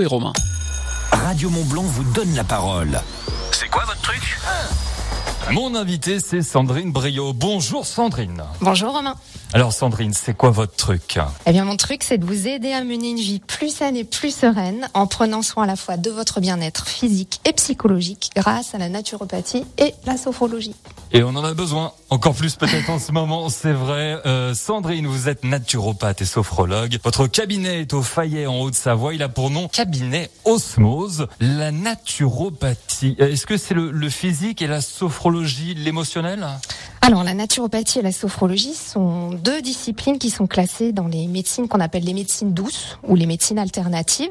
et Romain. Radio Montblanc vous donne la parole. C'est quoi votre truc? Mon invité, c'est Sandrine Brio. Bonjour Sandrine. Bonjour Romain. Alors Sandrine, c'est quoi votre truc? Eh bien mon truc, c'est de vous aider à mener une vie plus saine et plus sereine en prenant soin à la fois de votre bien-être physique et psychologique grâce à la naturopathie et la sophrologie. Et on en a besoin, encore plus peut-être en ce moment, c'est vrai. Euh, Sandrine, vous êtes naturopathe et sophrologue. Votre cabinet est au Fayet en Haute-Savoie. Il a pour nom cabinet Osmose. La naturopathie, euh, est-ce que c'est le, le physique et la sophrologie l'émotionnel Alors la naturopathie et la sophrologie sont deux disciplines qui sont classées dans les médecines qu'on appelle les médecines douces ou les médecines alternatives.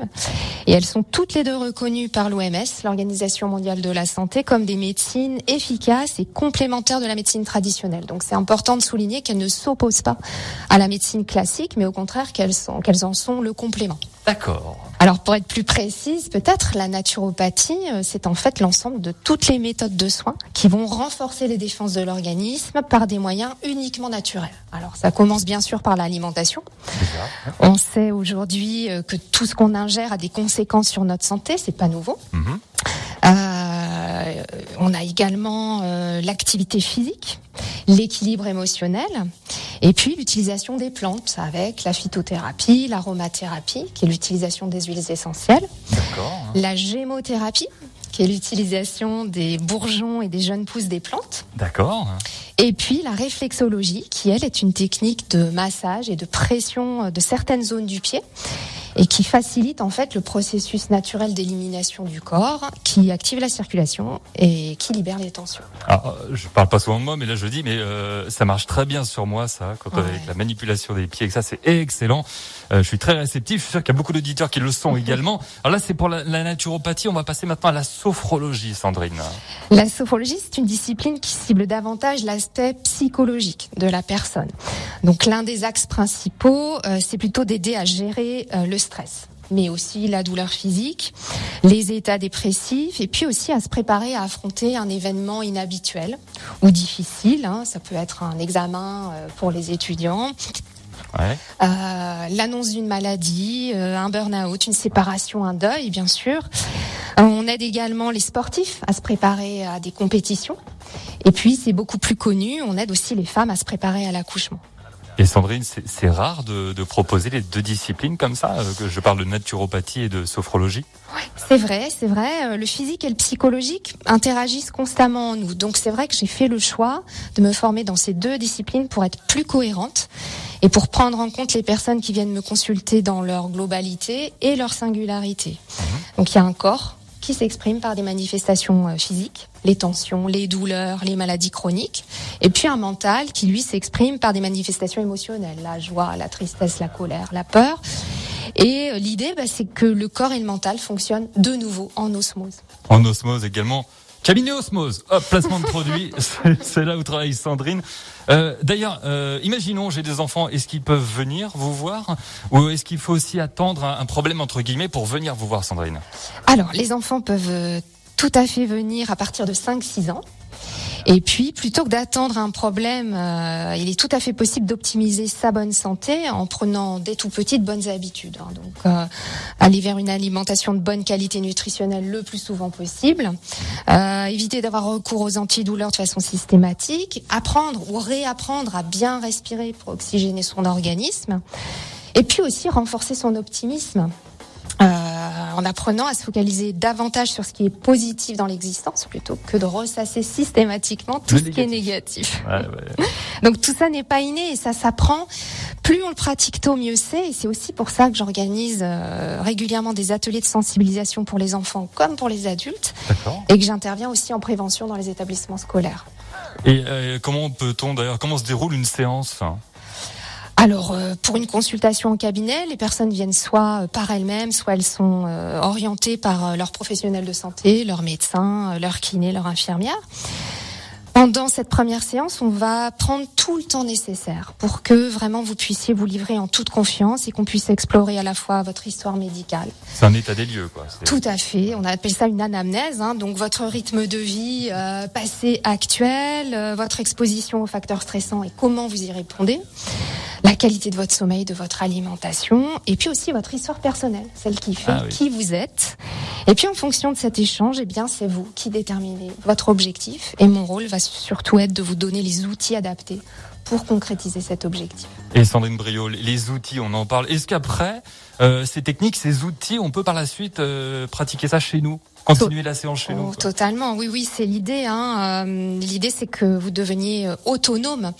Et elles sont toutes les deux reconnues par l'OMS, l'Organisation mondiale de la santé, comme des médecines efficaces et complémentaires de la médecine traditionnelle. Donc c'est important de souligner qu'elles ne s'opposent pas à la médecine classique, mais au contraire qu'elles en sont le complément. D'accord. Alors pour être plus précise, peut-être la naturopathie, euh, c'est en fait l'ensemble de toutes les méthodes de soins qui vont renforcer les défenses de l'organisme par des moyens uniquement naturels. Alors ça commence bien sûr par l'alimentation. On sait aujourd'hui euh, que tout ce qu'on ingère a des conséquences sur notre santé, c'est pas nouveau. Mhm. Euh, on a également euh, l'activité physique, l'équilibre émotionnel, et puis l'utilisation des plantes avec la phytothérapie, l'aromathérapie, qui est l'utilisation des huiles essentielles, D'accord. la gémothérapie, qui est l'utilisation des bourgeons et des jeunes pousses des plantes, D'accord. et puis la réflexologie, qui elle est une technique de massage et de pression de certaines zones du pied et qui facilite en fait le processus naturel d'élimination du corps, qui active la circulation et qui libère les tensions. Alors, euh, je parle pas souvent de moi, mais là je dis, mais euh, ça marche très bien sur moi, ça, quand Ouais. avec la manipulation des pieds, que ça c'est excellent. Euh, je suis très réceptif. Je suis sûr qu'il y a beaucoup d'auditeurs qui le sont également. Alors là, c'est pour la, la naturopathie. On va passer maintenant à la sophrologie, Sandrine. La sophrologie, c'est une discipline qui cible davantage l'aspect psychologique de la personne. Donc l'un des axes principaux, euh, c'est plutôt d'aider à gérer le stress mais aussi la douleur physique, les états dépressifs, et puis aussi à se préparer à affronter un événement inhabituel ou difficile. hein. Ça peut être un examen euh, pour les étudiants, Ouais. euh, l'annonce d'une maladie, euh, un burn-out, une séparation, un deuil, bien sûr. Euh, on aide également les sportifs à se préparer à des compétitions. Et puis, c'est beaucoup plus connu, on aide aussi les femmes à se préparer à l'accouchement. Et Sandrine, c'est rare de, de proposer les deux disciplines comme ça, euh, que je parle de naturopathie et de sophrologie. C'est vrai, c'est vrai. euh, Le physique et le psychologique interagissent constamment en nous. Donc c'est vrai que j'ai fait le choix de me former dans ces deux disciplines pour être plus cohérente et pour prendre en compte les personnes qui viennent me consulter dans leur globalité et leur singularité. Donc il y a un corps qui s'exprime par des manifestations euh, physiques, les tensions, les douleurs, les maladies chroniques, et puis un mental qui lui s'exprime par des manifestations émotionnelles, la joie, la tristesse, la colère, la peur. Et euh, l'idée, bah, c'est que le corps et le mental fonctionnent de nouveau en osmose. En osmose également. Cabinet Osmose, hop, placement de produit, c'est là où travaille Sandrine. Euh, D'ailleurs, euh, imaginons j'ai des enfants, est-ce qu'ils peuvent venir vous voir ou est-ce qu'il faut aussi attendre un, un problème entre guillemets pour venir vous voir, Sandrine? Alors, les enfants peuvent euh, tout à fait venir à partir de 5-6 ans. Et puis, plutôt que d'attendre un problème, euh, il est tout à fait possible d'optimiser sa bonne santé en prenant dès tout petit de bonnes habitudes. hein. Donc, euh, aller vers une alimentation de bonne qualité nutritionnelle le plus souvent possible, euh, éviter d'avoir recours aux antidouleurs de façon systématique, apprendre ou réapprendre à bien respirer pour oxygéner son organisme, et puis aussi renforcer son optimisme. Euh, en apprenant à se focaliser davantage sur ce qui est positif dans l'existence plutôt que de ressasser systématiquement tout Le ce qui est négatif. Ouais, ouais. Donc tout ça n'est pas inné et ça s'apprend. Plus on le pratique tôt, mieux c'est. Et c'est aussi pour ça que j'organise euh, régulièrement des ateliers de sensibilisation pour les enfants comme pour les adultes et que j'interviens aussi en prévention dans les établissements scolaires. Et euh, comment peut-on d'ailleurs, comment se déroule une séance hein Alors, euh, pour une consultation en cabinet, les personnes viennent soit euh, par elles-mêmes, soit elles sont euh, orientées par euh, leur professionnel de santé, leur médecin, euh, leur kiné, leur infirmière. Pendant cette première séance, on va prendre tout le temps nécessaire pour que vraiment vous puissiez vous livrer en toute confiance et qu'on puisse explorer à la fois votre histoire médicale. C'est un état des lieux, quoi. Tout à fait. On appelle ça une anamnèse. hein. donc votre rythme de vie euh, passé, actuel, euh, votre exposition aux facteurs stressants et comment vous y répondez. La qualité de votre sommeil, de votre alimentation, et puis aussi votre histoire personnelle, celle qui fait Ah oui. qui vous êtes. Et puis en fonction de cet échange, eh bien c'est vous qui déterminez votre objectif. Et mon rôle va surtout être de vous donner les outils adaptés pour concrétiser cet objectif. Et Sandrine Brio, les outils, on en parle. Est-ce qu'après euh, ces techniques, ces outils, on peut par la suite euh, pratiquer ça chez nous, continuer la séance chez nous Oh, totalement, oui, oui, c'est l'idée. Hein. Euh, l'idée, c'est que vous deveniez autonome.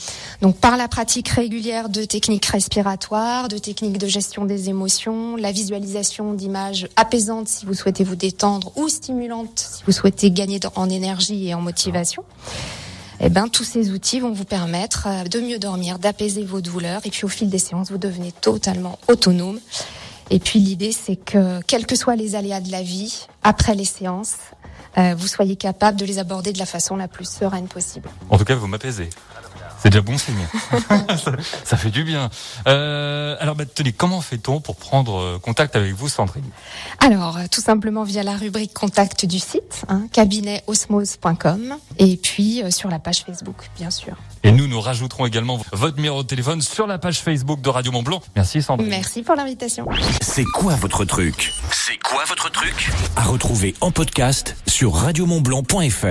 Donc, par la pratique régulière de techniques respiratoires, de techniques de gestion des émotions, la visualisation d'images apaisantes si vous souhaitez vous détendre ou stimulantes si vous souhaitez gagner en énergie et en motivation. Eh ben, tous ces outils vont vous permettre euh, de mieux dormir, d'apaiser vos douleurs, et puis au fil des séances, vous devenez totalement autonome. Et puis l'idée, c'est que quels que soient les aléas de la vie, après les séances, euh, vous soyez capable de les aborder de la façon la plus sereine possible. En tout cas, vous m'apaisez. C'est déjà bon signe. ça, ça fait du bien. Euh, alors, bah, tenez, comment fait-on pour prendre euh, contact avec vous, Sandrine? Alors, euh, tout simplement via la rubrique contact du site, hein, cabinetosmose.com, et puis euh, sur la page Facebook, bien sûr. Et nous, nous rajouterons également votre numéro de téléphone sur la page Facebook de Radio Mont Blanc. Merci, Sandrine. Merci pour l'invitation. C'est quoi votre truc? C'est quoi votre truc? À retrouver en podcast sur radiomontblanc.fr.